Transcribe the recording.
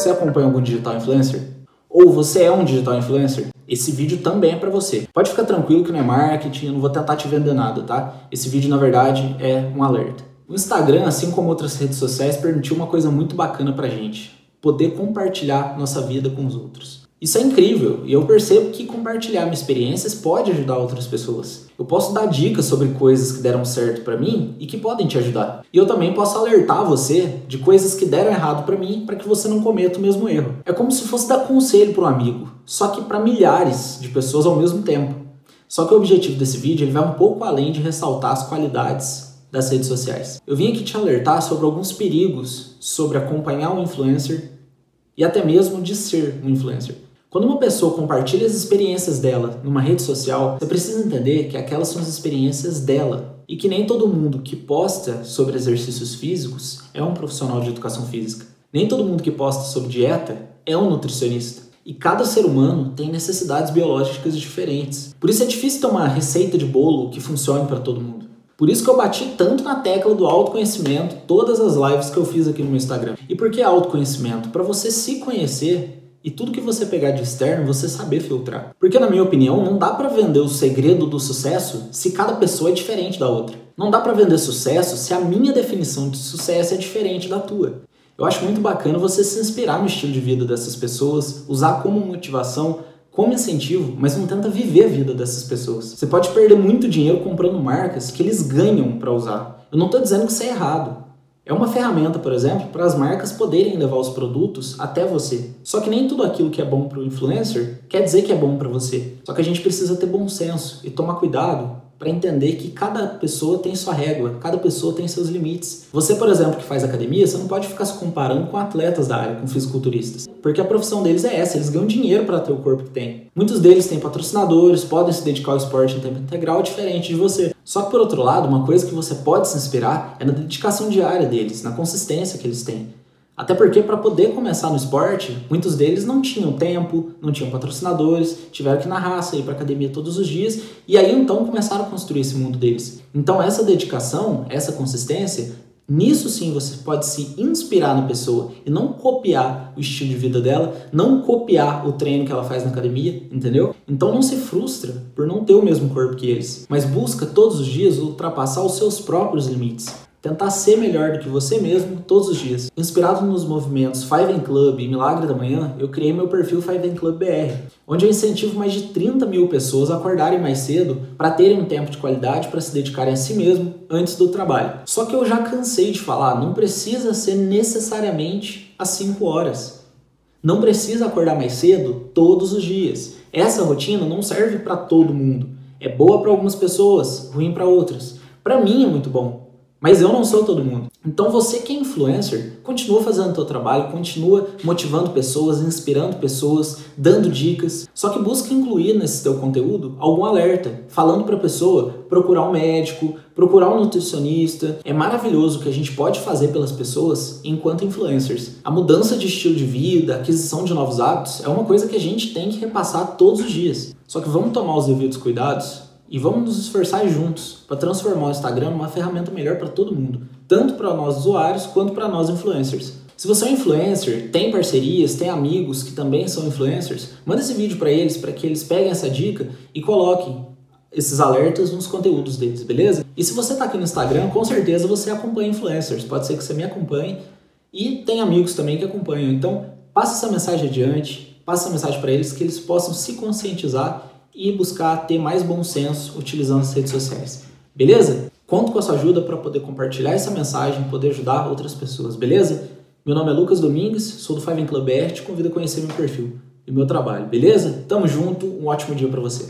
Você acompanha algum digital influencer? Ou você é um digital influencer? Esse vídeo também é para você. Pode ficar tranquilo que não é marketing, eu não vou tentar te vender nada, tá? Esse vídeo na verdade é um alerta. O Instagram, assim como outras redes sociais, permitiu uma coisa muito bacana pra gente: poder compartilhar nossa vida com os outros. Isso é incrível e eu percebo que compartilhar minhas experiências pode ajudar outras pessoas. Eu posso dar dicas sobre coisas que deram certo para mim e que podem te ajudar. E eu também posso alertar você de coisas que deram errado para mim para que você não cometa o mesmo erro. É como se fosse dar conselho para um amigo, só que para milhares de pessoas ao mesmo tempo. Só que o objetivo desse vídeo ele vai um pouco além de ressaltar as qualidades das redes sociais. Eu vim aqui te alertar sobre alguns perigos sobre acompanhar um influencer e até mesmo de ser um influencer. Quando uma pessoa compartilha as experiências dela numa rede social, você precisa entender que aquelas são as experiências dela e que nem todo mundo que posta sobre exercícios físicos é um profissional de educação física. Nem todo mundo que posta sobre dieta é um nutricionista. E cada ser humano tem necessidades biológicas diferentes. Por isso é difícil ter uma receita de bolo que funcione para todo mundo. Por isso que eu bati tanto na tecla do autoconhecimento todas as lives que eu fiz aqui no meu Instagram. E por que autoconhecimento? Para você se conhecer e tudo que você pegar de externo, você saber filtrar. Porque, na minha opinião, não dá para vender o segredo do sucesso se cada pessoa é diferente da outra. Não dá para vender sucesso se a minha definição de sucesso é diferente da tua. Eu acho muito bacana você se inspirar no estilo de vida dessas pessoas, usar como motivação, como incentivo, mas não tenta viver a vida dessas pessoas. Você pode perder muito dinheiro comprando marcas que eles ganham para usar. Eu não estou dizendo que isso é errado. É uma ferramenta, por exemplo, para as marcas poderem levar os produtos até você. Só que nem tudo aquilo que é bom para o influencer quer dizer que é bom para você. Só que a gente precisa ter bom senso e tomar cuidado para entender que cada pessoa tem sua régua, cada pessoa tem seus limites. Você, por exemplo, que faz academia, você não pode ficar se comparando com atletas da área, com fisiculturistas, porque a profissão deles é essa, eles ganham dinheiro para ter o corpo que tem. Muitos deles têm patrocinadores, podem se dedicar ao esporte em tempo integral diferente de você. Só que por outro lado, uma coisa que você pode se inspirar é na dedicação diária deles, na consistência que eles têm. Até porque para poder começar no esporte, muitos deles não tinham tempo, não tinham patrocinadores, tiveram que ir na raça, ir para academia todos os dias e aí então começaram a construir esse mundo deles. Então essa dedicação, essa consistência, nisso sim você pode se inspirar na pessoa e não copiar o estilo de vida dela, não copiar o treino que ela faz na academia, entendeu? Então não se frustra por não ter o mesmo corpo que eles, mas busca todos os dias ultrapassar os seus próprios limites. Tentar ser melhor do que você mesmo todos os dias. Inspirado nos movimentos Five and Club e Milagre da Manhã, eu criei meu perfil Five and Club BR, onde eu incentivo mais de 30 mil pessoas a acordarem mais cedo para terem um tempo de qualidade para se dedicarem a si mesmo antes do trabalho. Só que eu já cansei de falar, não precisa ser necessariamente às 5 horas. Não precisa acordar mais cedo todos os dias. Essa rotina não serve para todo mundo. É boa para algumas pessoas, ruim para outras. Para mim é muito bom. Mas eu não sou todo mundo. Então você que é influencer, continua fazendo o seu trabalho, continua motivando pessoas, inspirando pessoas, dando dicas. Só que busca incluir nesse teu conteúdo algum alerta, falando para a pessoa procurar um médico, procurar um nutricionista. É maravilhoso o que a gente pode fazer pelas pessoas enquanto influencers. A mudança de estilo de vida, a aquisição de novos hábitos é uma coisa que a gente tem que repassar todos os dias. Só que vamos tomar os devidos cuidados e vamos nos esforçar juntos para transformar o Instagram numa ferramenta melhor para todo mundo, tanto para nós usuários quanto para nós influencers. Se você é um influencer, tem parcerias, tem amigos que também são influencers, manda esse vídeo para eles para que eles peguem essa dica e coloquem esses alertas nos conteúdos deles, beleza? E se você está aqui no Instagram, com certeza você acompanha influencers. Pode ser que você me acompanhe e tem amigos também que acompanham. Então, passa essa mensagem adiante, passa essa mensagem para eles que eles possam se conscientizar e buscar ter mais bom senso utilizando as redes sociais. Beleza? Conto com a sua ajuda para poder compartilhar essa mensagem, poder ajudar outras pessoas, beleza? Meu nome é Lucas Domingues, sou do Five Club BR, te convido a conhecer meu perfil e meu trabalho, beleza? Tamo junto, um ótimo dia para você.